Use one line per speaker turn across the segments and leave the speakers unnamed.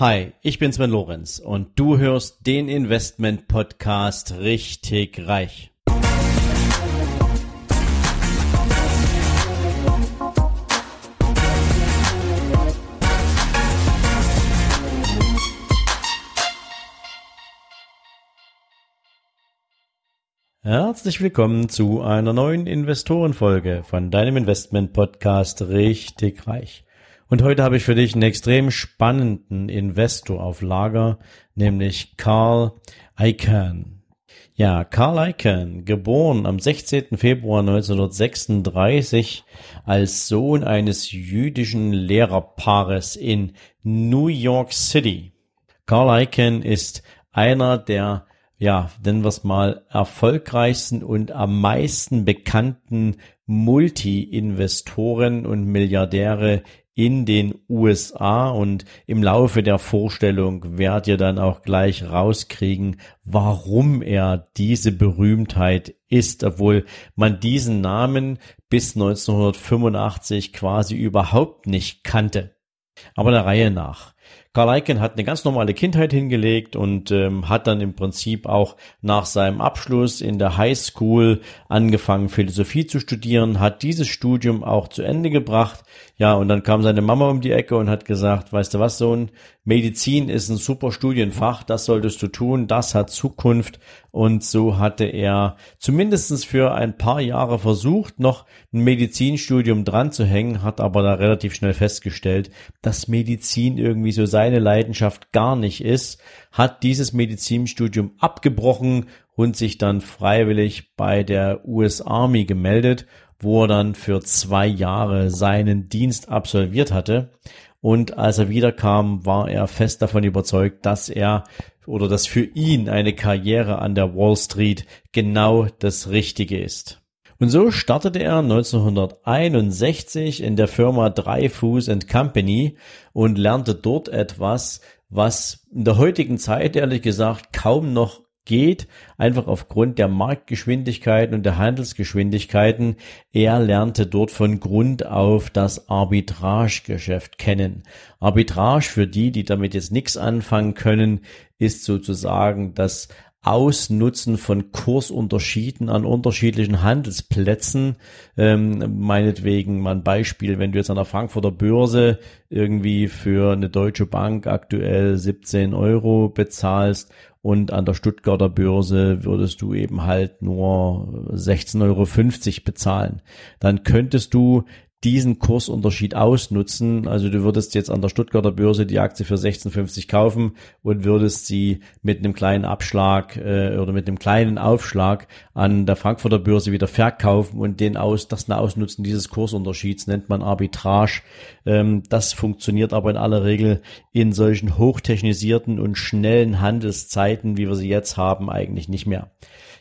Hi, ich bin Sven Lorenz und du hörst den Investment Podcast richtig reich. Herzlich willkommen zu einer neuen Investorenfolge von deinem Investment Podcast richtig reich. Und heute habe ich für dich einen extrem spannenden Investor auf Lager, nämlich Carl Icahn. Ja, Carl Icahn, geboren am 16. Februar 1936 als Sohn eines jüdischen Lehrerpaares in New York City. Carl Icahn ist einer der ja, nennen wir es mal, erfolgreichsten und am meisten bekannten Multi-Investoren und Milliardäre in den USA und im Laufe der Vorstellung werdet ihr dann auch gleich rauskriegen, warum er diese Berühmtheit ist, obwohl man diesen Namen bis 1985 quasi überhaupt nicht kannte. Aber der Reihe nach. Karl Icahn hat eine ganz normale Kindheit hingelegt und ähm, hat dann im Prinzip auch nach seinem Abschluss in der High School angefangen, Philosophie zu studieren, hat dieses Studium auch zu Ende gebracht. Ja, und dann kam seine Mama um die Ecke und hat gesagt, weißt du was, Sohn, Medizin ist ein super Studienfach, das solltest du tun, das hat Zukunft. Und so hatte er zumindestens für ein paar Jahre versucht, noch ein Medizinstudium dran zu hängen, hat aber da relativ schnell festgestellt, dass Medizin irgendwie so seine Leidenschaft gar nicht ist, hat dieses Medizinstudium abgebrochen und sich dann freiwillig bei der US Army gemeldet, wo er dann für zwei Jahre seinen Dienst absolviert hatte. Und als er wiederkam, war er fest davon überzeugt, dass er oder dass für ihn eine Karriere an der Wall Street genau das Richtige ist. Und so startete er 1961 in der Firma Dreyfus Company und lernte dort etwas, was in der heutigen Zeit ehrlich gesagt kaum noch geht, einfach aufgrund der Marktgeschwindigkeiten und der Handelsgeschwindigkeiten. Er lernte dort von Grund auf das Arbitragegeschäft kennen. Arbitrage für die, die damit jetzt nichts anfangen können, ist sozusagen das Ausnutzen von Kursunterschieden an unterschiedlichen Handelsplätzen. Ähm, meinetwegen mal ein Beispiel, wenn du jetzt an der Frankfurter Börse irgendwie für eine deutsche Bank aktuell 17 Euro bezahlst und an der Stuttgarter Börse würdest du eben halt nur 16,50 Euro bezahlen. Dann könntest du diesen Kursunterschied ausnutzen. Also du würdest jetzt an der Stuttgarter Börse die Aktie für 16,50 kaufen und würdest sie mit einem kleinen Abschlag äh, oder mit einem kleinen Aufschlag an der Frankfurter Börse wieder verkaufen und den aus, das Ausnutzen dieses Kursunterschieds nennt man Arbitrage. Ähm, das funktioniert aber in aller Regel in solchen hochtechnisierten und schnellen Handelszeiten, wie wir sie jetzt haben, eigentlich nicht mehr.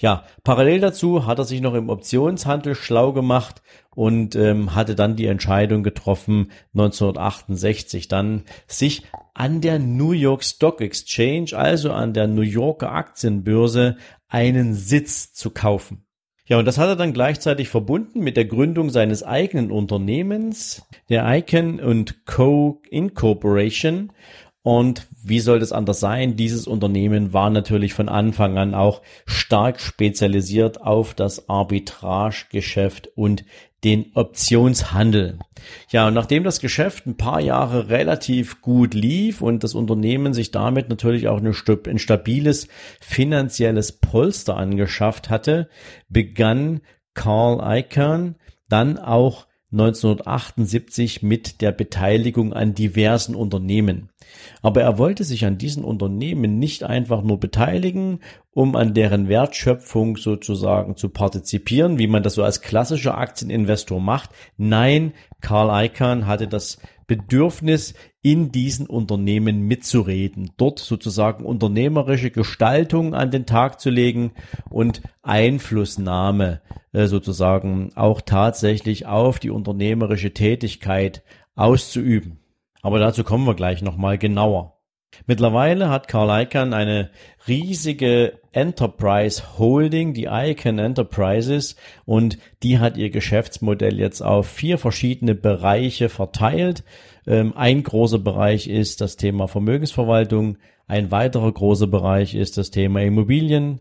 Ja, parallel dazu hat er sich noch im Optionshandel schlau gemacht und ähm, hatte dann die Entscheidung getroffen, 1968 dann sich an der New York Stock Exchange, also an der New Yorker Aktienbörse, einen Sitz zu kaufen. Ja, und das hat er dann gleichzeitig verbunden mit der Gründung seines eigenen Unternehmens, der Icon Co. Incorporation. Und wie soll das anders sein? Dieses Unternehmen war natürlich von Anfang an auch stark spezialisiert auf das Arbitragegeschäft und den Optionshandel. Ja, und nachdem das Geschäft ein paar Jahre relativ gut lief und das Unternehmen sich damit natürlich auch ein stabiles finanzielles Polster angeschafft hatte, begann Carl Icahn dann auch 1978 mit der Beteiligung an diversen Unternehmen. Aber er wollte sich an diesen Unternehmen nicht einfach nur beteiligen, um an deren Wertschöpfung sozusagen zu partizipieren, wie man das so als klassischer Aktieninvestor macht. Nein, Karl Icahn hatte das Bedürfnis, in diesen Unternehmen mitzureden, dort sozusagen unternehmerische Gestaltung an den Tag zu legen und Einflussnahme äh, sozusagen auch tatsächlich auf die unternehmerische Tätigkeit auszuüben. Aber dazu kommen wir gleich nochmal genauer. Mittlerweile hat Carl Icahn eine riesige Enterprise Holding, die Icahn Enterprises, und die hat ihr Geschäftsmodell jetzt auf vier verschiedene Bereiche verteilt. Ähm, ein großer Bereich ist das Thema Vermögensverwaltung, ein weiterer großer Bereich ist das Thema Immobilien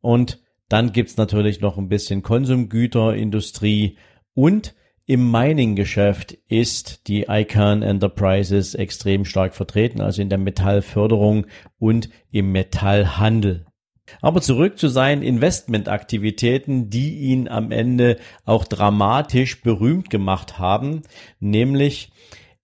und dann gibt's natürlich noch ein bisschen Konsumgüterindustrie und im Mining-Geschäft ist die Icon Enterprises extrem stark vertreten, also in der Metallförderung und im Metallhandel. Aber zurück zu seinen Investmentaktivitäten, die ihn am Ende auch dramatisch berühmt gemacht haben, nämlich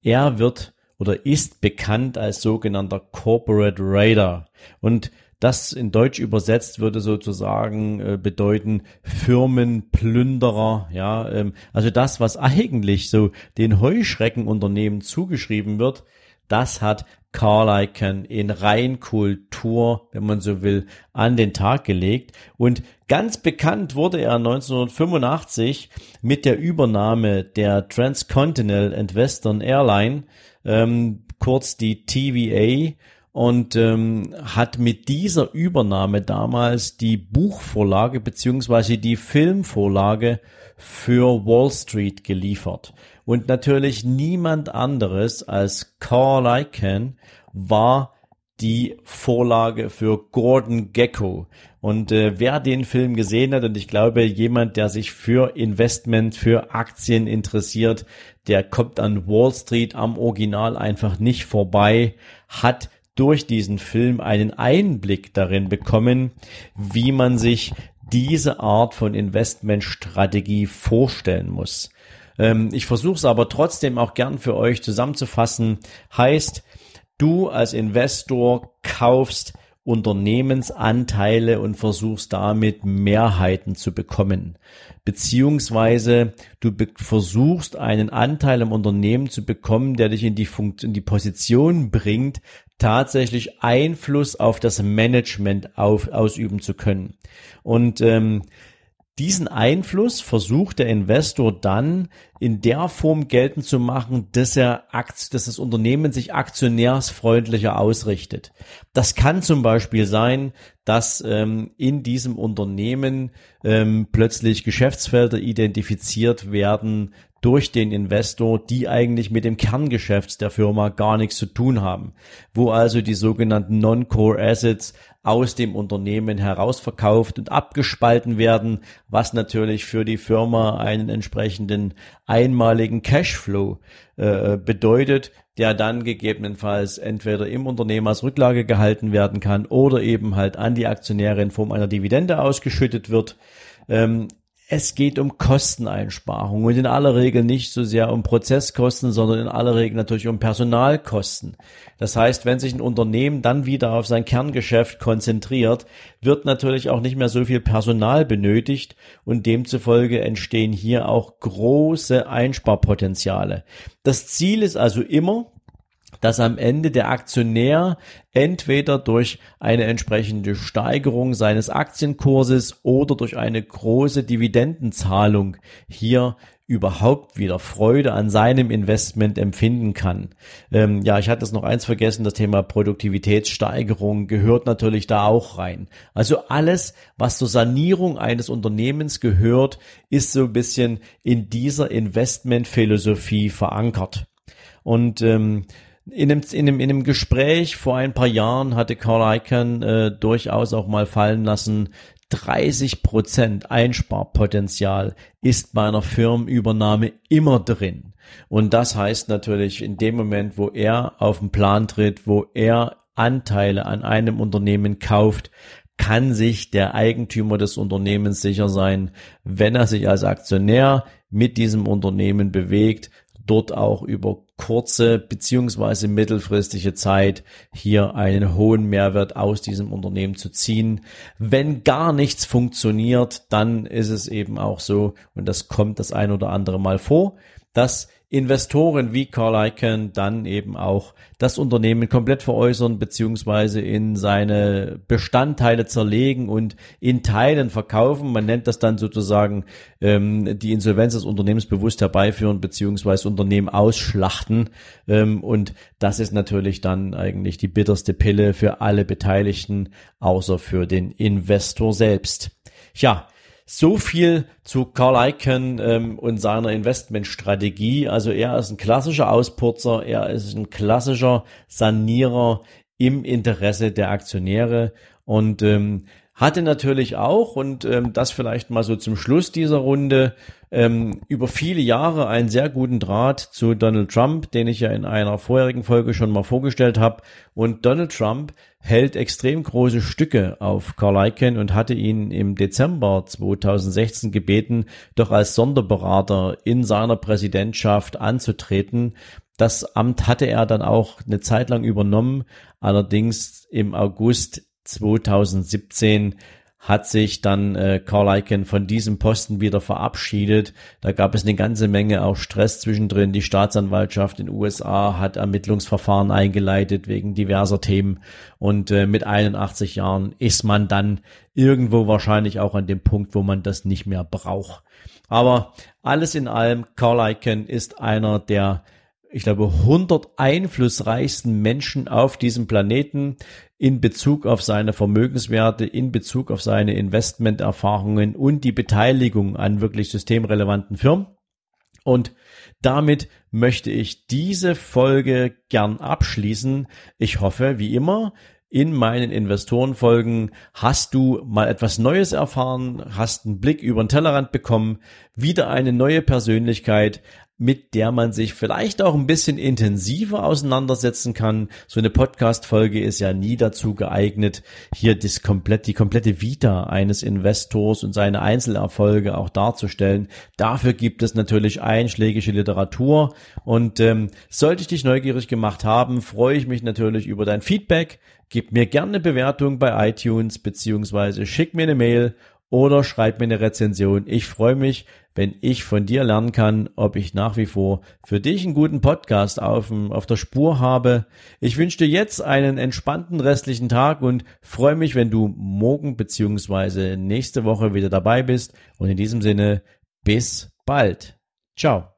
er wird oder ist bekannt als sogenannter Corporate Raider. Und das in Deutsch übersetzt würde sozusagen äh, bedeuten Firmenplünderer, ja, ähm, also das, was eigentlich so den Heuschreckenunternehmen zugeschrieben wird, das hat Carl Icahn in Reinkultur, wenn man so will, an den Tag gelegt. Und ganz bekannt wurde er 1985 mit der Übernahme der Transcontinental and Western Airline, ähm, kurz die TVA, und ähm, hat mit dieser Übernahme damals die Buchvorlage beziehungsweise die Filmvorlage für Wall Street geliefert. Und natürlich niemand anderes als Carl Icahn war die Vorlage für Gordon Gecko. Und äh, wer den Film gesehen hat, und ich glaube, jemand, der sich für Investment, für Aktien interessiert, der kommt an Wall Street am Original einfach nicht vorbei, hat durch diesen Film einen Einblick darin bekommen, wie man sich diese Art von Investmentstrategie vorstellen muss. Ähm, ich versuche es aber trotzdem auch gern für euch zusammenzufassen. Heißt, du als Investor kaufst Unternehmensanteile und versuchst damit Mehrheiten zu bekommen. Beziehungsweise du versuchst einen Anteil im Unternehmen zu bekommen, der dich in die, Funkt in die Position bringt, tatsächlich Einfluss auf das Management auf, ausüben zu können. Und ähm, diesen Einfluss versucht der Investor dann in der Form geltend zu machen, dass er dass das Unternehmen sich aktionärsfreundlicher ausrichtet. Das kann zum Beispiel sein, dass ähm, in diesem Unternehmen ähm, plötzlich Geschäftsfelder identifiziert werden, durch den Investor, die eigentlich mit dem Kerngeschäft der Firma gar nichts zu tun haben, wo also die sogenannten Non-Core Assets aus dem Unternehmen herausverkauft und abgespalten werden, was natürlich für die Firma einen entsprechenden einmaligen Cashflow äh, bedeutet, der dann gegebenenfalls entweder im Unternehmen als Rücklage gehalten werden kann oder eben halt an die Aktionäre in Form einer Dividende ausgeschüttet wird. Ähm, es geht um Kosteneinsparungen und in aller Regel nicht so sehr um Prozesskosten, sondern in aller Regel natürlich um Personalkosten. Das heißt, wenn sich ein Unternehmen dann wieder auf sein Kerngeschäft konzentriert, wird natürlich auch nicht mehr so viel Personal benötigt und demzufolge entstehen hier auch große Einsparpotenziale. Das Ziel ist also immer, dass am Ende der Aktionär entweder durch eine entsprechende Steigerung seines Aktienkurses oder durch eine große Dividendenzahlung hier überhaupt wieder Freude an seinem Investment empfinden kann. Ähm, ja, ich hatte es noch eins vergessen, das Thema Produktivitätssteigerung gehört natürlich da auch rein. Also alles, was zur Sanierung eines Unternehmens gehört, ist so ein bisschen in dieser Investmentphilosophie verankert. Und ähm, in einem, in, einem, in einem Gespräch vor ein paar Jahren hatte Carl Icahn äh, durchaus auch mal fallen lassen, 30 Prozent Einsparpotenzial ist bei einer Firmenübernahme immer drin. Und das heißt natürlich, in dem Moment, wo er auf den Plan tritt, wo er Anteile an einem Unternehmen kauft, kann sich der Eigentümer des Unternehmens sicher sein, wenn er sich als Aktionär mit diesem Unternehmen bewegt, dort auch über kurze beziehungsweise mittelfristige Zeit hier einen hohen Mehrwert aus diesem Unternehmen zu ziehen. Wenn gar nichts funktioniert, dann ist es eben auch so, und das kommt das ein oder andere Mal vor, dass Investoren wie Carl Icahn dann eben auch das Unternehmen komplett veräußern beziehungsweise in seine Bestandteile zerlegen und in Teilen verkaufen. Man nennt das dann sozusagen ähm, die Insolvenz des Unternehmens bewusst herbeiführen beziehungsweise Unternehmen ausschlachten. Ähm, und das ist natürlich dann eigentlich die bitterste Pille für alle Beteiligten, außer für den Investor selbst. Ja, so viel zu Carl Icahn ähm, und seiner Investmentstrategie. Also er ist ein klassischer Ausputzer, er ist ein klassischer Sanierer im Interesse der Aktionäre und ähm, hatte natürlich auch, und ähm, das vielleicht mal so zum Schluss dieser Runde, ähm, über viele Jahre einen sehr guten Draht zu Donald Trump, den ich ja in einer vorherigen Folge schon mal vorgestellt habe. Und Donald Trump hält extrem große Stücke auf Carl Icahn und hatte ihn im Dezember 2016 gebeten, doch als Sonderberater in seiner Präsidentschaft anzutreten. Das Amt hatte er dann auch eine Zeit lang übernommen, allerdings im August 2017 hat sich dann äh, Carl Icahn von diesem Posten wieder verabschiedet. Da gab es eine ganze Menge auch Stress zwischendrin. Die Staatsanwaltschaft in den USA hat Ermittlungsverfahren eingeleitet wegen diverser Themen. Und äh, mit 81 Jahren ist man dann irgendwo wahrscheinlich auch an dem Punkt, wo man das nicht mehr braucht. Aber alles in allem, Carl Icahn ist einer der ich glaube, 100 einflussreichsten Menschen auf diesem Planeten in Bezug auf seine Vermögenswerte, in Bezug auf seine Investmenterfahrungen und die Beteiligung an wirklich systemrelevanten Firmen. Und damit möchte ich diese Folge gern abschließen. Ich hoffe, wie immer, in meinen Investorenfolgen hast du mal etwas Neues erfahren, hast einen Blick über den Tellerrand bekommen, wieder eine neue Persönlichkeit, mit der man sich vielleicht auch ein bisschen intensiver auseinandersetzen kann. So eine Podcast-Folge ist ja nie dazu geeignet, hier das komplett, die komplette Vita eines Investors und seine Einzelerfolge auch darzustellen. Dafür gibt es natürlich einschlägige Literatur und ähm, sollte ich dich neugierig gemacht haben, freue ich mich natürlich über dein Feedback. Gib mir gerne eine Bewertung bei iTunes beziehungsweise schick mir eine Mail oder schreib mir eine Rezension. Ich freue mich, wenn ich von dir lernen kann, ob ich nach wie vor für dich einen guten Podcast auf, auf der Spur habe. Ich wünsche dir jetzt einen entspannten restlichen Tag und freue mich, wenn du morgen beziehungsweise nächste Woche wieder dabei bist. Und in diesem Sinne, bis bald. Ciao.